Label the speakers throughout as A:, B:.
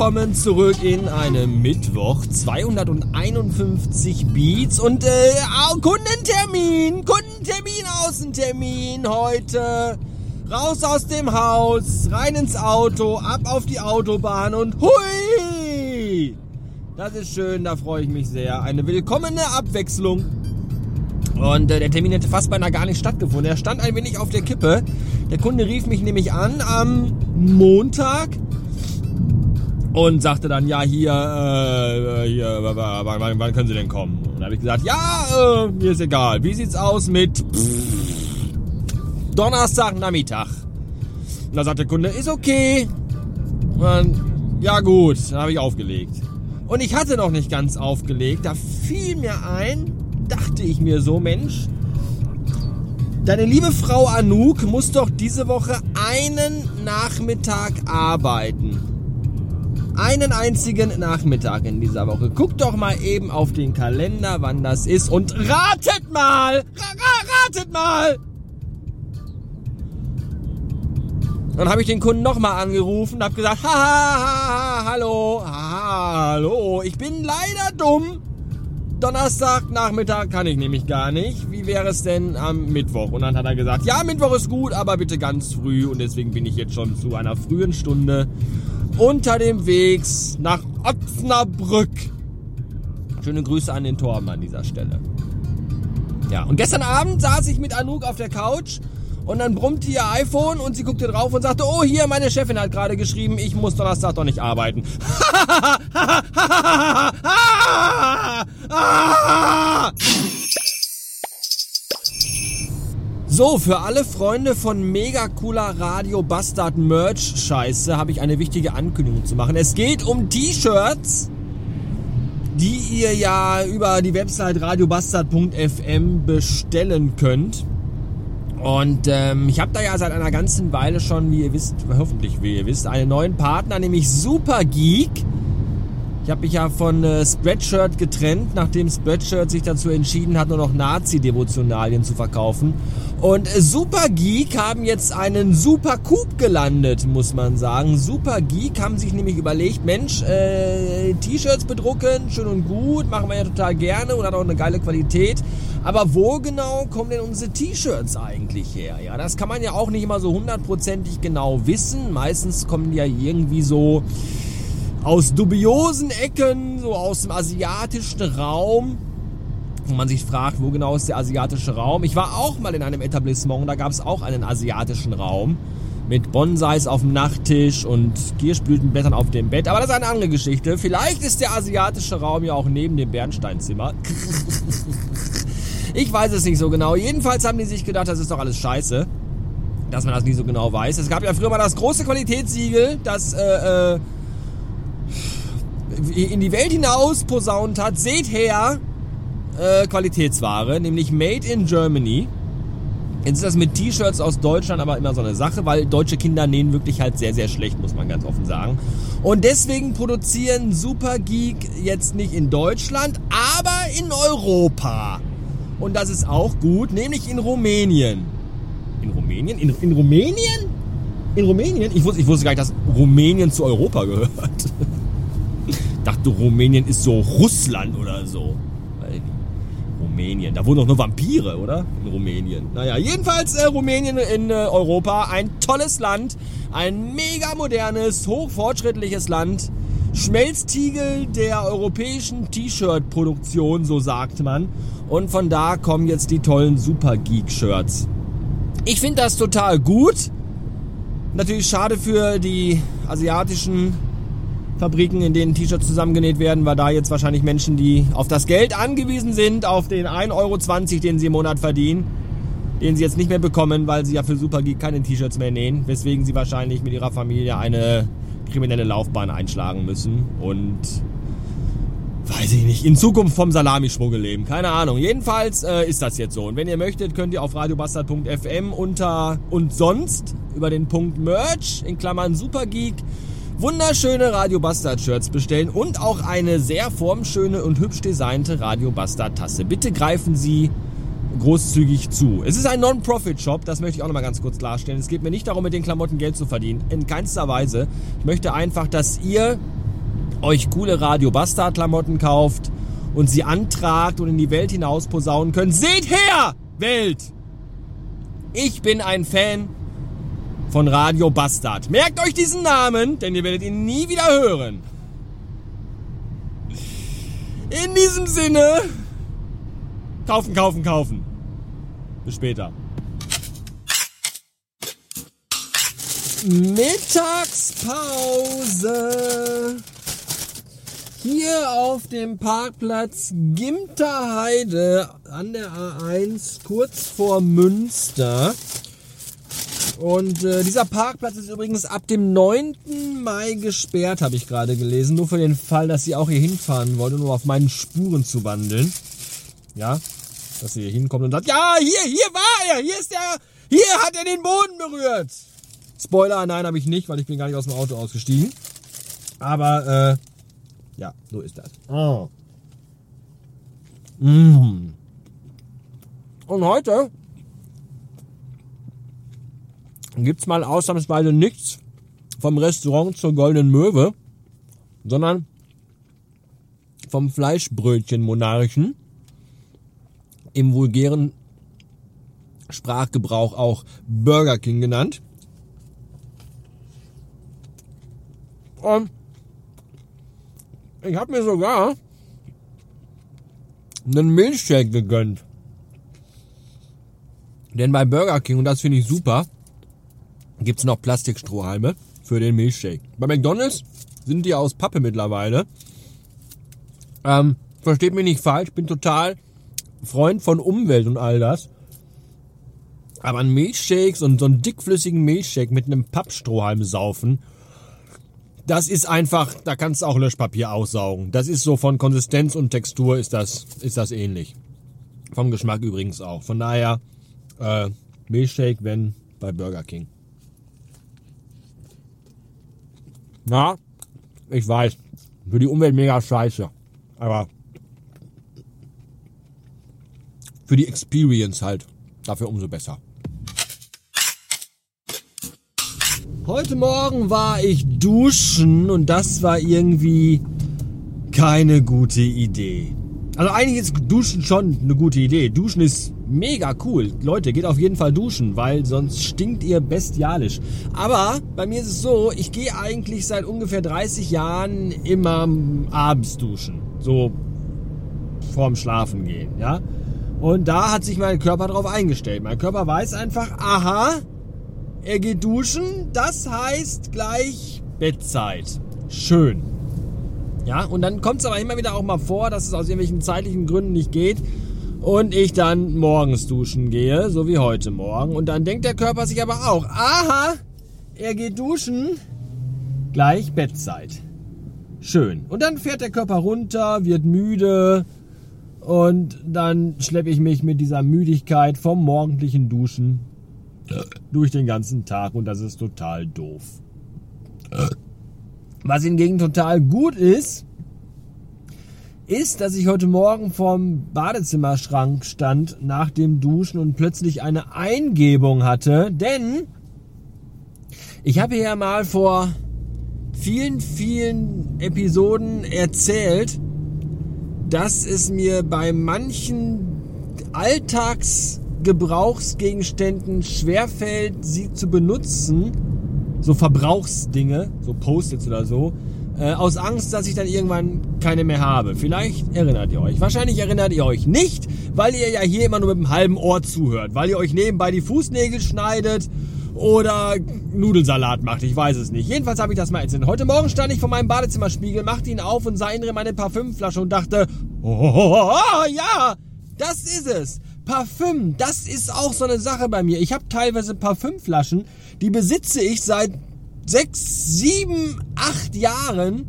A: willkommen zurück in einem Mittwoch. 251 Beats und äh, Kundentermin, Kundentermin, Außentermin heute. Raus aus dem Haus, rein ins Auto, ab auf die Autobahn und hui! Das ist schön, da freue ich mich sehr. Eine willkommene Abwechslung. Und äh, der Termin hätte fast beinahe gar nicht stattgefunden. Er stand ein wenig auf der Kippe. Der Kunde rief mich nämlich an am Montag und sagte dann, ja, hier, äh, hier wann, wann, können Sie denn kommen? Und habe ich gesagt, ja, äh, mir ist egal. Wie sieht's aus mit pff, Donnerstag Nachmittag? Und dann sagt der Kunde, ist okay. Und dann, ja gut, dann habe ich aufgelegt. Und ich hatte noch nicht ganz aufgelegt. Da fiel mir ein, dachte ich mir so, Mensch, deine liebe Frau Anouk muss doch diese Woche einen Nachmittag arbeiten. Einen einzigen Nachmittag in dieser Woche. Guck doch mal eben auf den Kalender, wann das ist und ratet mal! Ra ratet mal! Dann habe ich den Kunden nochmal angerufen und habe gesagt, ha, ha, ha, hallo, ha, hallo, ich bin leider dumm. Donnerstag Nachmittag kann ich nämlich gar nicht. Wie wäre es denn am Mittwoch? Und dann hat er gesagt, ja, Mittwoch ist gut, aber bitte ganz früh. Und deswegen bin ich jetzt schon zu einer frühen Stunde unter dem Weg nach Osnabrück. Schöne Grüße an den Torben an dieser Stelle. Ja, und gestern Abend saß ich mit Anouk auf der Couch und dann brummte ihr iPhone und sie guckte drauf und sagte, oh hier, meine Chefin hat gerade geschrieben, ich muss Donnerstag doch nicht arbeiten. So, für alle Freunde von mega cooler Radio Bastard Merch Scheiße habe ich eine wichtige Ankündigung zu machen. Es geht um T-Shirts, die ihr ja über die Website radiobastard.fm bestellen könnt. Und ähm, ich habe da ja seit einer ganzen Weile schon, wie ihr wisst, hoffentlich wie ihr wisst, einen neuen Partner, nämlich Super Geek. Ich habe mich ja von äh, Spreadshirt getrennt, nachdem Spreadshirt sich dazu entschieden hat, nur noch Nazi-Devotionalien zu verkaufen. Und äh, Super Geek haben jetzt einen Super Coup gelandet, muss man sagen. Super Geek haben sich nämlich überlegt, Mensch, äh, T-Shirts bedrucken, schön und gut, machen wir ja total gerne und hat auch eine geile Qualität. Aber wo genau kommen denn unsere T-Shirts eigentlich her? Ja, das kann man ja auch nicht immer so hundertprozentig genau wissen. Meistens kommen die ja irgendwie so aus dubiosen Ecken, so aus dem asiatischen Raum. Wo man sich fragt, wo genau ist der asiatische Raum? Ich war auch mal in einem Etablissement, da gab es auch einen asiatischen Raum mit Bonsais auf dem Nachttisch und Kirschblütenblättern auf dem Bett. Aber das ist eine andere Geschichte. Vielleicht ist der asiatische Raum ja auch neben dem Bernsteinzimmer. Ich weiß es nicht so genau. Jedenfalls haben die sich gedacht, das ist doch alles scheiße. Dass man das nie so genau weiß. Es gab ja früher mal das große Qualitätssiegel, das äh, äh, in die Welt hinaus posaunt hat. Seht her, äh, Qualitätsware, nämlich Made in Germany. Jetzt ist das mit T-Shirts aus Deutschland aber immer so eine Sache, weil deutsche Kinder nähen wirklich halt sehr, sehr schlecht, muss man ganz offen sagen. Und deswegen produzieren Super Geek jetzt nicht in Deutschland, aber in Europa. Und das ist auch gut, nämlich in Rumänien. In Rumänien? In, in Rumänien? In Rumänien? Ich wusste, ich wusste gar nicht, dass Rumänien zu Europa gehört. Dachte, Rumänien ist so Russland oder so. Rumänien. Da wohnen doch nur Vampire, oder? In Rumänien. Naja, jedenfalls äh, Rumänien in äh, Europa. Ein tolles Land. Ein mega modernes, hochfortschrittliches Land. Schmelztiegel der europäischen T-Shirt-Produktion, so sagt man. Und von da kommen jetzt die tollen Super Geek-Shirts. Ich finde das total gut. Natürlich schade für die asiatischen Fabriken, in denen T-Shirts zusammengenäht werden, weil da jetzt wahrscheinlich Menschen, die auf das Geld angewiesen sind, auf den 1,20 Euro, den sie im Monat verdienen, den sie jetzt nicht mehr bekommen, weil sie ja für Super Geek keine T-Shirts mehr nähen, weswegen sie wahrscheinlich mit ihrer Familie eine kriminelle Laufbahn einschlagen müssen und weiß ich nicht, in Zukunft vom Salamischmuggel leben. Keine Ahnung. Jedenfalls äh, ist das jetzt so. Und wenn ihr möchtet, könnt ihr auf radiobastard.fm unter und sonst über den Punkt Merch in Klammern Supergeek wunderschöne Radio Bastard Shirts bestellen und auch eine sehr formschöne und hübsch designte Radio Bastard Tasse. Bitte greifen Sie großzügig zu. Es ist ein Non-Profit-Shop, das möchte ich auch nochmal ganz kurz klarstellen. Es geht mir nicht darum, mit den Klamotten Geld zu verdienen. In keinster Weise. Ich möchte einfach, dass ihr euch coole Radio Bastard Klamotten kauft und sie antragt und in die Welt hinaus posaunen könnt. Seht her, Welt! Ich bin ein Fan von Radio Bastard. Merkt euch diesen Namen, denn ihr werdet ihn nie wieder hören. In diesem Sinne, kaufen, kaufen, kaufen. Bis später. Mittagspause. Hier auf dem Parkplatz Gimterheide an der A1 kurz vor Münster. Und äh, dieser Parkplatz ist übrigens ab dem 9. Mai gesperrt, habe ich gerade gelesen. Nur für den Fall, dass ihr auch hier hinfahren wollt, um auf meinen Spuren zu wandeln. Ja, dass ihr hier hinkommt und sagt, ja, hier, hier war er, hier ist er, hier hat er den Boden berührt. Spoiler, nein, habe ich nicht, weil ich bin gar nicht aus dem Auto ausgestiegen. Aber, äh, ja, so ist das. Oh. Mm. Und heute gibt's mal ausnahmsweise nichts vom Restaurant zur Goldenen Möwe, sondern vom Fleischbrötchen Monarchen, im vulgären Sprachgebrauch auch Burger King genannt. Und ich habe mir sogar einen Milchshake gegönnt. Denn bei Burger King, und das finde ich super, gibt's noch Plastikstrohhalme für den Milchshake. Bei McDonalds sind die aus Pappe mittlerweile. Ähm, versteht mich nicht falsch, bin total Freund von Umwelt und all das. Aber ein Milchshakes und so einen dickflüssigen Milchshake mit einem Pappstrohhalm saufen, das ist einfach, da kannst du auch Löschpapier aussaugen. Das ist so von Konsistenz und Textur ist das, ist das ähnlich. Vom Geschmack übrigens auch. Von daher, äh, Milchshake, wenn bei Burger King. Na, ich weiß, für die Umwelt mega scheiße. Aber für die Experience halt, dafür umso besser. Heute Morgen war ich duschen und das war irgendwie keine gute Idee. Also eigentlich ist Duschen schon eine gute Idee. Duschen ist mega cool. Leute, geht auf jeden Fall duschen, weil sonst stinkt ihr bestialisch. Aber bei mir ist es so, ich gehe eigentlich seit ungefähr 30 Jahren immer abends duschen. So vorm Schlafen gehen, ja. Und da hat sich mein Körper drauf eingestellt. Mein Körper weiß einfach, aha, er geht duschen, das heißt gleich Bettzeit. Schön. Ja, und dann kommt es aber immer wieder auch mal vor, dass es aus irgendwelchen zeitlichen Gründen nicht geht und ich dann morgens duschen gehe, so wie heute Morgen. Und dann denkt der Körper sich aber auch, aha, er geht duschen, gleich Bettzeit. Schön. Und dann fährt der Körper runter, wird müde und dann schleppe ich mich mit dieser Müdigkeit vom morgendlichen Duschen durch den ganzen Tag und das ist total doof. Was hingegen total gut ist, ist, dass ich heute Morgen vorm Badezimmerschrank stand nach dem Duschen und plötzlich eine Eingebung hatte, denn ich habe ja mal vor vielen, vielen Episoden erzählt, dass es mir bei manchen Alltags Gebrauchsgegenständen schwerfällt, sie zu benutzen, so Verbrauchsdinge, so Post-its oder so, äh, aus Angst, dass ich dann irgendwann keine mehr habe. Vielleicht erinnert ihr euch. Wahrscheinlich erinnert ihr euch nicht, weil ihr ja hier immer nur mit einem halben Ohr zuhört, weil ihr euch nebenbei die Fußnägel schneidet oder Nudelsalat macht, ich weiß es nicht. Jedenfalls habe ich das mal erzählt. Heute Morgen stand ich vor meinem Badezimmerspiegel, machte ihn auf und sah in meine Parfümflasche und dachte, oh, oh, oh, oh ja, das ist es. Parfüm, das ist auch so eine Sache bei mir. Ich habe teilweise Parfümflaschen, die besitze ich seit sechs, sieben, acht Jahren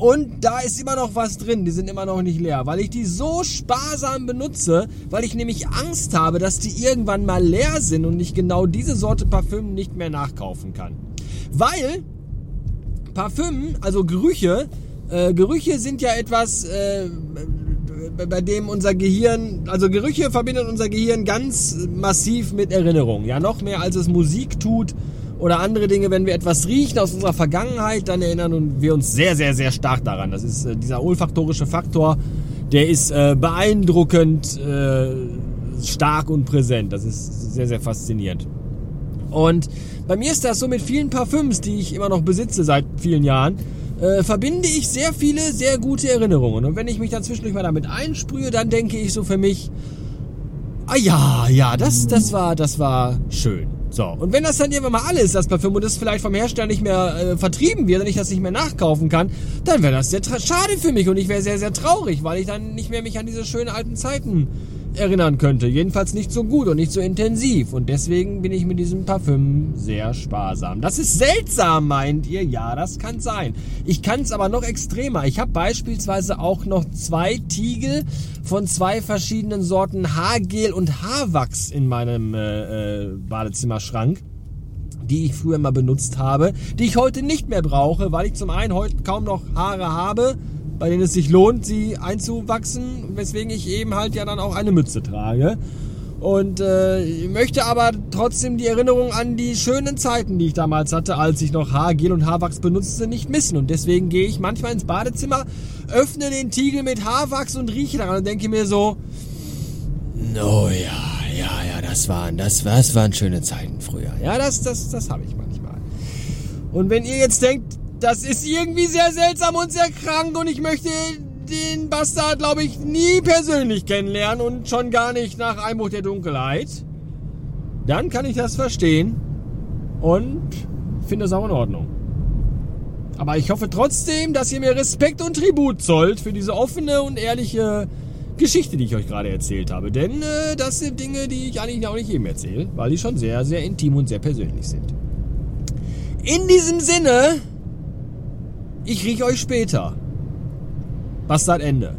A: und da ist immer noch was drin. Die sind immer noch nicht leer, weil ich die so sparsam benutze, weil ich nämlich Angst habe, dass die irgendwann mal leer sind und ich genau diese Sorte Parfüm nicht mehr nachkaufen kann. Weil Parfüm, also Gerüche, äh, Gerüche sind ja etwas, äh, bei dem unser Gehirn, also Gerüche verbindet unser Gehirn ganz massiv mit Erinnerungen. Ja, noch mehr als es Musik tut oder andere Dinge, wenn wir etwas riechen aus unserer Vergangenheit, dann erinnern wir uns sehr, sehr, sehr stark daran. Das ist äh, dieser olfaktorische Faktor, der ist äh, beeindruckend äh, stark und präsent. Das ist sehr, sehr faszinierend. Und bei mir ist das so mit vielen Parfüms, die ich immer noch besitze seit vielen Jahren, äh, verbinde ich sehr viele sehr gute Erinnerungen. Und wenn ich mich dann zwischendurch mal damit einsprühe, dann denke ich so für mich, ah ja, ja, das, das war, das war schön. So, und wenn das dann irgendwann mal alles, das Parfüm, und das vielleicht vom Hersteller nicht mehr äh, vertrieben wird und ich das nicht mehr nachkaufen kann, dann wäre das sehr schade für mich und ich wäre sehr, sehr traurig, weil ich dann nicht mehr mich an diese schönen alten Zeiten erinnern könnte. Jedenfalls nicht so gut und nicht so intensiv. Und deswegen bin ich mit diesem Parfüm sehr sparsam. Das ist seltsam, meint ihr? Ja, das kann sein. Ich kann es aber noch extremer. Ich habe beispielsweise auch noch zwei Tiegel von zwei verschiedenen Sorten Haargel und Haarwachs in meinem äh, äh, Badezimmerschrank die ich früher mal benutzt habe, die ich heute nicht mehr brauche, weil ich zum einen heute kaum noch Haare habe bei denen es sich lohnt, sie einzuwachsen, weswegen ich eben halt ja dann auch eine Mütze trage. Und äh, möchte aber trotzdem die Erinnerung an die schönen Zeiten, die ich damals hatte, als ich noch Haargel und Haarwachs benutzte, nicht missen. Und deswegen gehe ich manchmal ins Badezimmer, öffne den Tiegel mit Haarwachs und rieche daran und denke mir so, no ja, ja, ja, das waren, das, das waren schöne Zeiten früher. Ja, das, das, das habe ich manchmal. Und wenn ihr jetzt denkt, das ist irgendwie sehr seltsam und sehr krank und ich möchte den Bastard, glaube ich, nie persönlich kennenlernen und schon gar nicht nach Einbruch der Dunkelheit. Dann kann ich das verstehen und finde es auch in Ordnung. Aber ich hoffe trotzdem, dass ihr mir Respekt und Tribut zollt für diese offene und ehrliche Geschichte, die ich euch gerade erzählt habe. Denn äh, das sind Dinge, die ich eigentlich auch nicht jedem erzähle, weil die schon sehr, sehr intim und sehr persönlich sind. In diesem Sinne ich rieche euch später. Bastard Ende.